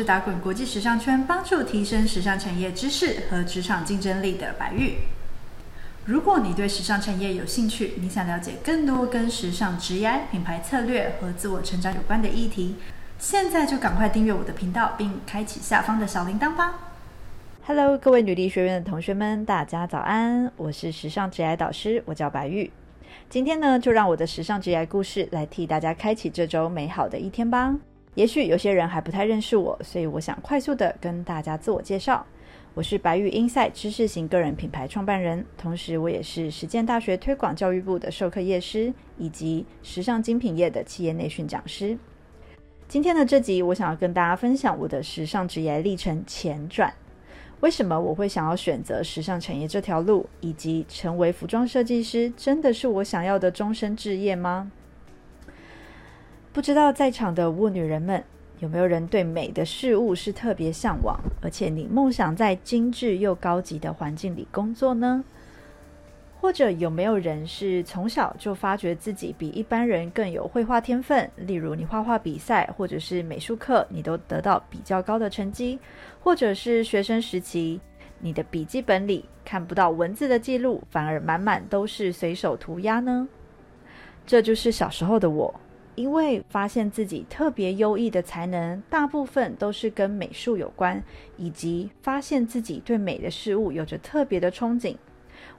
是打滚国际时尚圈，帮助提升时尚产业知识和职场竞争力的白玉。如果你对时尚产业有兴趣，你想了解更多跟时尚职业、品牌策略和自我成长有关的议题，现在就赶快订阅我的频道，并开启下方的小铃铛吧。Hello，各位女力学院的同学们，大家早安！我是时尚职业导师，我叫白玉。今天呢，就让我的时尚职业故事来替大家开启这周美好的一天吧。也许有些人还不太认识我，所以我想快速的跟大家自我介绍。我是白玉英赛知识型个人品牌创办人，同时我也是实践大学推广教育部的授课业师，以及时尚精品业的企业内训讲师。今天的这集，我想要跟大家分享我的时尚职业历程前传。为什么我会想要选择时尚产业这条路，以及成为服装设计师真的是我想要的终身志业吗？不知道在场的物女人们，有没有人对美的事物是特别向往，而且你梦想在精致又高级的环境里工作呢？或者有没有人是从小就发觉自己比一般人更有绘画天分？例如你画画比赛或者是美术课，你都得到比较高的成绩，或者是学生时期你的笔记本里看不到文字的记录，反而满满都是随手涂鸦呢？这就是小时候的我。因为发现自己特别优异的才能，大部分都是跟美术有关，以及发现自己对美的事物有着特别的憧憬。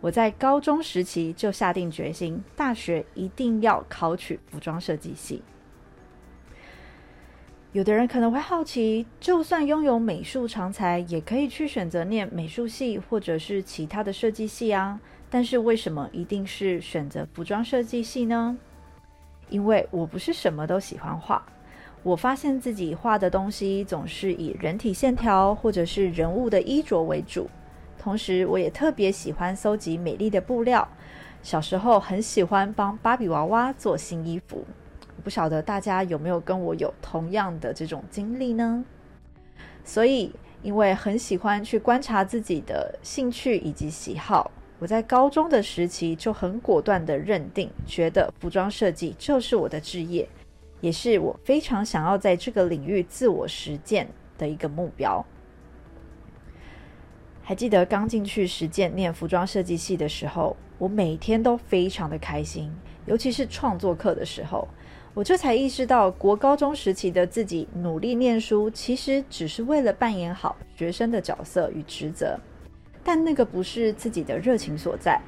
我在高中时期就下定决心，大学一定要考取服装设计系。有的人可能会好奇，就算拥有美术长才，也可以去选择念美术系或者是其他的设计系啊。但是为什么一定是选择服装设计系呢？因为我不是什么都喜欢画，我发现自己画的东西总是以人体线条或者是人物的衣着为主。同时，我也特别喜欢搜集美丽的布料。小时候很喜欢帮芭比娃娃做新衣服。不晓得大家有没有跟我有同样的这种经历呢？所以，因为很喜欢去观察自己的兴趣以及喜好。我在高中的时期就很果断的认定，觉得服装设计就是我的职业，也是我非常想要在这个领域自我实践的一个目标。还记得刚进去实践念服装设计系的时候，我每天都非常的开心，尤其是创作课的时候，我这才意识到国高中时期的自己努力念书，其实只是为了扮演好学生的角色与职责。但那个不是自己的热情所在，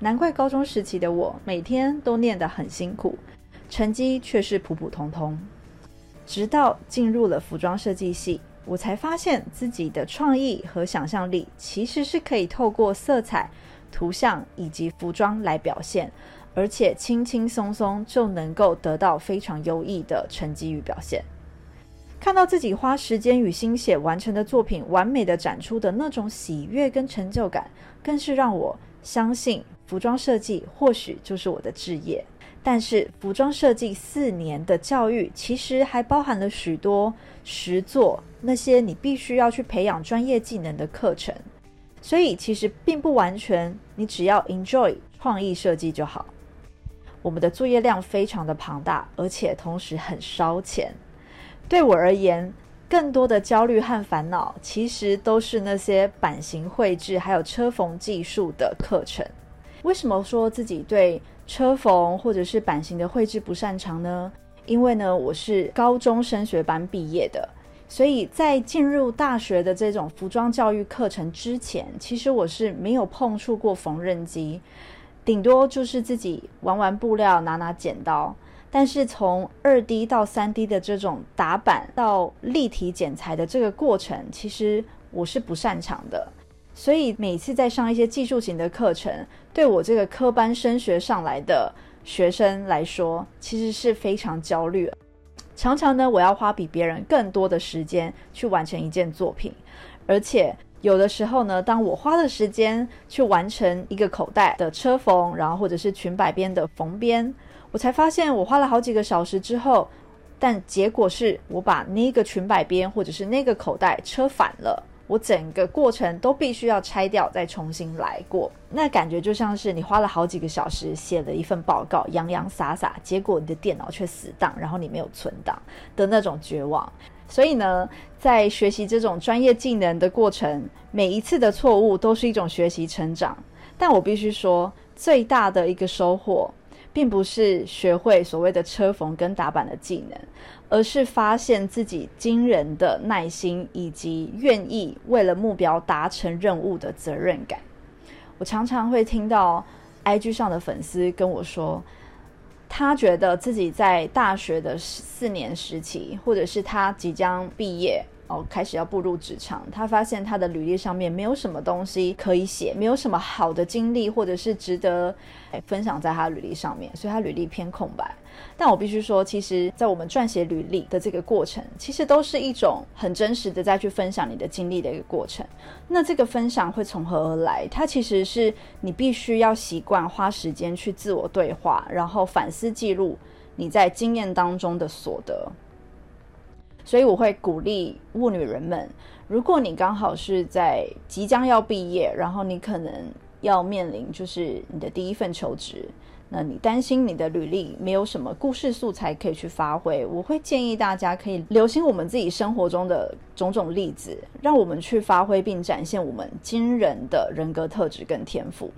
难怪高中时期的我每天都念得很辛苦，成绩却是普普通通。直到进入了服装设计系，我才发现自己的创意和想象力其实是可以透过色彩、图像以及服装来表现，而且轻轻松松就能够得到非常优异的成绩与表现。看到自己花时间与心血完成的作品完美的展出的那种喜悦跟成就感，更是让我相信服装设计或许就是我的志业。但是，服装设计四年的教育其实还包含了许多实作，那些你必须要去培养专业技能的课程。所以，其实并不完全，你只要 enjoy 创意设计就好。我们的作业量非常的庞大，而且同时很烧钱。对我而言，更多的焦虑和烦恼，其实都是那些版型绘制还有车缝技术的课程。为什么说自己对车缝或者是版型的绘制不擅长呢？因为呢，我是高中升学班毕业的，所以在进入大学的这种服装教育课程之前，其实我是没有碰触过缝纫机，顶多就是自己玩玩布料，拿拿剪刀。但是从二 D 到三 D 的这种打板到立体剪裁的这个过程，其实我是不擅长的。所以每次在上一些技术型的课程，对我这个科班升学上来的学生来说，其实是非常焦虑。常常呢，我要花比别人更多的时间去完成一件作品，而且有的时候呢，当我花的时间去完成一个口袋的车缝，然后或者是裙摆边的缝边。我才发现，我花了好几个小时之后，但结果是我把那个裙摆边或者是那个口袋车反了。我整个过程都必须要拆掉，再重新来过。那感觉就像是你花了好几个小时写了一份报告，洋洋洒洒，结果你的电脑却死档，然后你没有存档的那种绝望。所以呢，在学习这种专业技能的过程，每一次的错误都是一种学习成长。但我必须说，最大的一个收获，并不是学会所谓的车缝跟打板的技能，而是发现自己惊人的耐心以及愿意为了目标达成任务的责任感。我常常会听到 IG 上的粉丝跟我说。他觉得自己在大学的四年时期，或者是他即将毕业。哦，开始要步入职场，他发现他的履历上面没有什么东西可以写，没有什么好的经历或者是值得分享在他履历上面，所以他履历偏空白。但我必须说，其实，在我们撰写履历的这个过程，其实都是一种很真实的再去分享你的经历的一个过程。那这个分享会从何而来？它其实是你必须要习惯花时间去自我对话，然后反思记录你在经验当中的所得。所以我会鼓励物女人们，如果你刚好是在即将要毕业，然后你可能要面临就是你的第一份求职，那你担心你的履历没有什么故事素材可以去发挥，我会建议大家可以留心我们自己生活中的种种例子，让我们去发挥并展现我们惊人的人格特质跟天赋。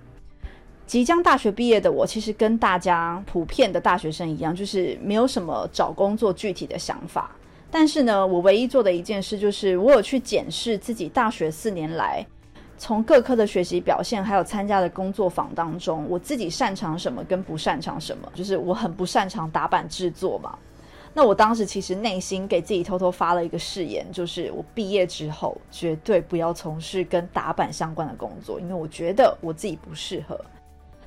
即将大学毕业的我，其实跟大家普遍的大学生一样，就是没有什么找工作具体的想法。但是呢，我唯一做的一件事就是，我有去检视自己大学四年来，从各科的学习表现，还有参加的工作坊当中，我自己擅长什么跟不擅长什么。就是我很不擅长打板制作嘛。那我当时其实内心给自己偷偷发了一个誓言，就是我毕业之后绝对不要从事跟打板相关的工作，因为我觉得我自己不适合。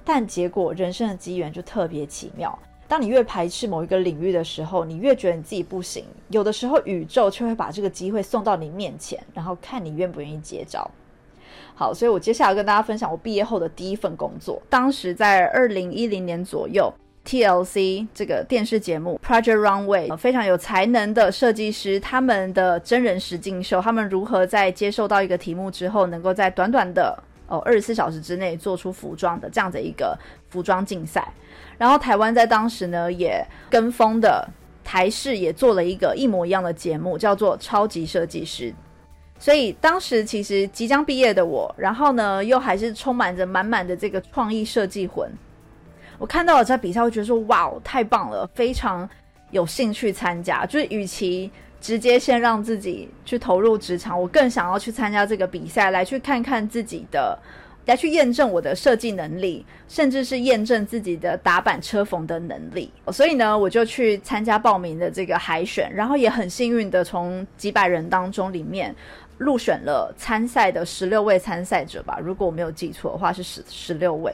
但结果人生的机缘就特别奇妙。当你越排斥某一个领域的时候，你越觉得你自己不行。有的时候，宇宙却会把这个机会送到你面前，然后看你愿不愿意接招。好，所以我接下来跟大家分享我毕业后的第一份工作。当时在二零一零年左右，TLC 这个电视节目 Project Runway 非常有才能的设计师，他们的真人实境秀，他们如何在接受到一个题目之后，能够在短短的哦二十四小时之内做出服装的这样的一个服装竞赛。然后台湾在当时呢，也跟风的台视也做了一个一模一样的节目，叫做《超级设计师》。所以当时其实即将毕业的我，然后呢又还是充满着满满的这个创意设计魂。我看到了这比赛，会觉得说：“哇，太棒了，非常有兴趣参加。”就是与其直接先让自己去投入职场，我更想要去参加这个比赛，来去看看自己的。来去验证我的设计能力，甚至是验证自己的打板车缝的能力。所以呢，我就去参加报名的这个海选，然后也很幸运的从几百人当中里面入选了参赛的十六位参赛者吧。如果我没有记错的话，是十十六位。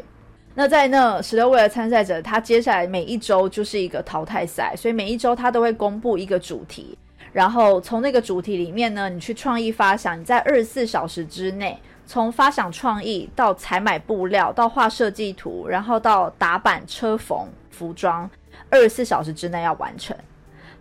那在那十六位的参赛者，他接下来每一周就是一个淘汰赛，所以每一周他都会公布一个主题，然后从那个主题里面呢，你去创意发想，你在二十四小时之内。从发想创意到采买布料，到画设计图，然后到打版车缝服装，二十四小时之内要完成。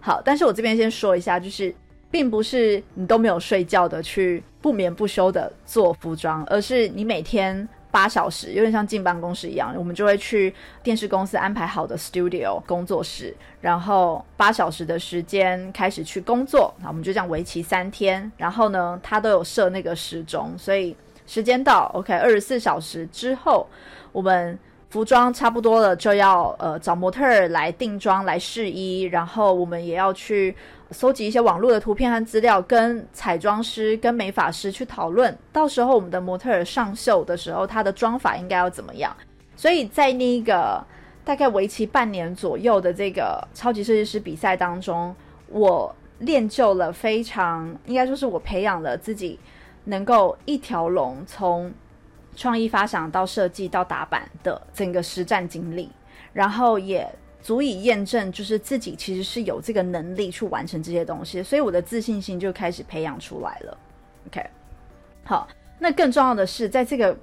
好，但是我这边先说一下，就是并不是你都没有睡觉的去不眠不休的做服装，而是你每天八小时，有点像进办公室一样，我们就会去电视公司安排好的 studio 工作室，然后八小时的时间开始去工作。那我们就这样为期三天，然后呢，他都有设那个时钟，所以。时间到，OK，二十四小时之后，我们服装差不多了，就要呃找模特儿来定妆、来试衣，然后我们也要去搜集一些网络的图片和资料，跟彩妆师、跟美发师去讨论。到时候我们的模特儿上秀的时候，他的妆法应该要怎么样？所以在那个大概为期半年左右的这个超级设计师比赛当中，我练就了非常，应该说是我培养了自己。能够一条龙从创意发想到设计到打版的整个实战经历，然后也足以验证，就是自己其实是有这个能力去完成这些东西，所以我的自信心就开始培养出来了。OK，好，那更重要的是，在这个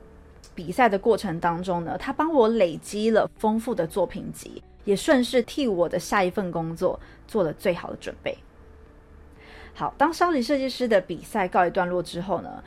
比赛的过程当中呢，他帮我累积了丰富的作品集，也顺势替我的下一份工作做了最好的准备。好，当超级设计师的比赛告一段落之后呢，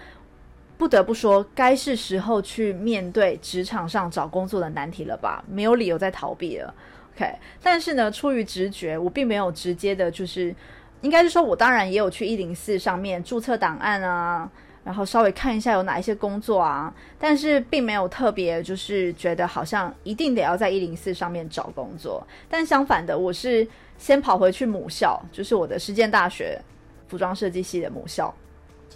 不得不说，该是时候去面对职场上找工作的难题了吧？没有理由再逃避了。OK，但是呢，出于直觉，我并没有直接的，就是应该是说，我当然也有去一零四上面注册档案啊，然后稍微看一下有哪一些工作啊，但是并没有特别就是觉得好像一定得要在一零四上面找工作。但相反的，我是先跑回去母校，就是我的实践大学服装设计系的母校，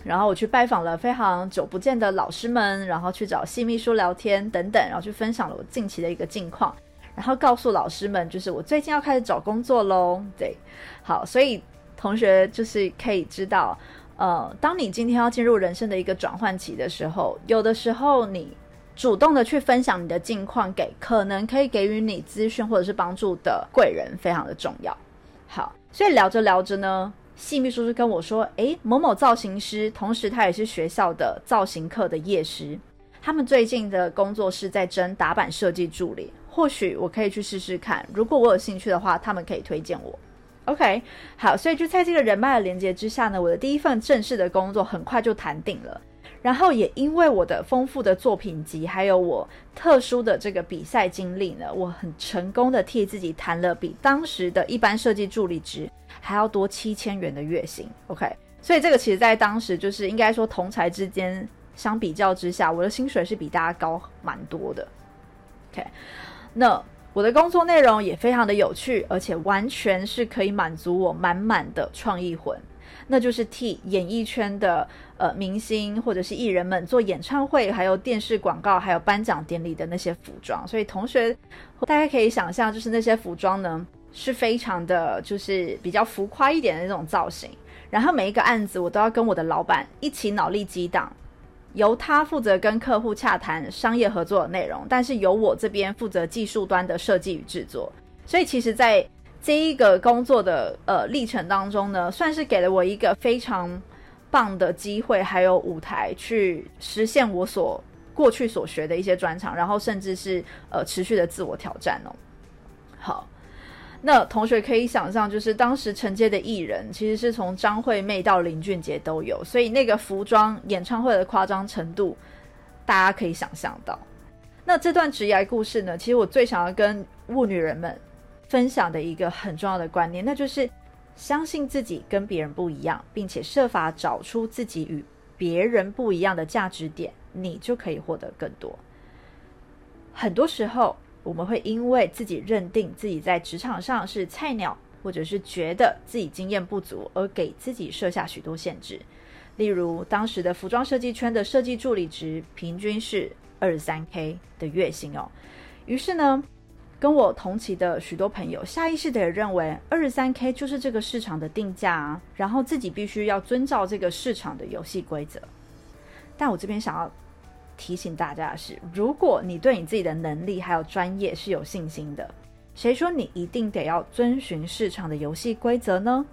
然后我去拜访了非常久不见的老师们，然后去找系秘书聊天等等，然后去分享了我近期的一个近况，然后告诉老师们，就是我最近要开始找工作喽。对，好，所以。同学就是可以知道，呃，当你今天要进入人生的一个转换期的时候，有的时候你主动的去分享你的近况给可能可以给予你资讯或者是帮助的贵人，非常的重要。好，所以聊着聊着呢，系秘书就跟我说，诶，某某造型师，同时他也是学校的造型课的夜师，他们最近的工作室在征打板设计助理，或许我可以去试试看，如果我有兴趣的话，他们可以推荐我。OK，好，所以就在这个人脉的连接之下呢，我的第一份正式的工作很快就谈定了。然后也因为我的丰富的作品集，还有我特殊的这个比赛经历呢，我很成功的替自己谈了比当时的一般设计助理值还要多七千元的月薪。OK，所以这个其实在当时就是应该说同才之间相比较之下，我的薪水是比大家高蛮多的。OK，那。我的工作内容也非常的有趣，而且完全是可以满足我满满的创意魂，那就是替演艺圈的呃明星或者是艺人们做演唱会，还有电视广告，还有颁奖典礼的那些服装。所以同学大家可以想象，就是那些服装呢是非常的，就是比较浮夸一点的那种造型。然后每一个案子我都要跟我的老板一起脑力激荡。由他负责跟客户洽谈商业合作的内容，但是由我这边负责技术端的设计与制作。所以其实，在这一个工作的呃历程当中呢，算是给了我一个非常棒的机会，还有舞台去实现我所过去所学的一些专长，然后甚至是呃持续的自我挑战哦。好。那同学可以想象，就是当时承接的艺人，其实是从张惠妹到林俊杰都有，所以那个服装演唱会的夸张程度，大家可以想象到。那这段职业故事呢，其实我最想要跟物女人们分享的一个很重要的观念，那就是相信自己跟别人不一样，并且设法找出自己与别人不一样的价值点，你就可以获得更多。很多时候。我们会因为自己认定自己在职场上是菜鸟，或者是觉得自己经验不足，而给自己设下许多限制。例如，当时的服装设计圈的设计助理值平均是二十三 K 的月薪哦。于是呢，跟我同期的许多朋友下意识的也认为二十三 K 就是这个市场的定价啊，然后自己必须要遵照这个市场的游戏规则。但我这边想要。提醒大家的是，如果你对你自己的能力还有专业是有信心的，谁说你一定得要遵循市场的游戏规则呢？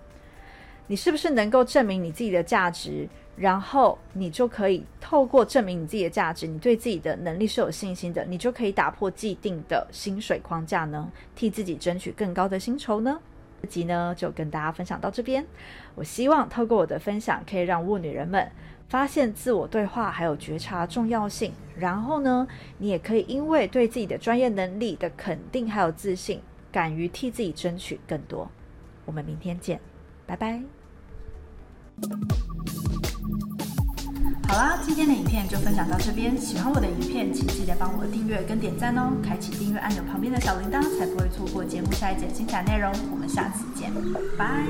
你是不是能够证明你自己的价值，然后你就可以透过证明你自己的价值，你对自己的能力是有信心的，你就可以打破既定的薪水框架呢？替自己争取更高的薪酬呢？这集呢就跟大家分享到这边，我希望透过我的分享，可以让物女人们。发现自我对话还有觉察重要性，然后呢，你也可以因为对自己的专业能力的肯定还有自信，敢于替自己争取更多。我们明天见，拜拜。好啦，今天的影片就分享到这边。喜欢我的影片，请记得帮我订阅跟点赞哦，开启订阅按钮旁边的小铃铛，才不会错过节目下一节精彩内容。我们下次见，拜。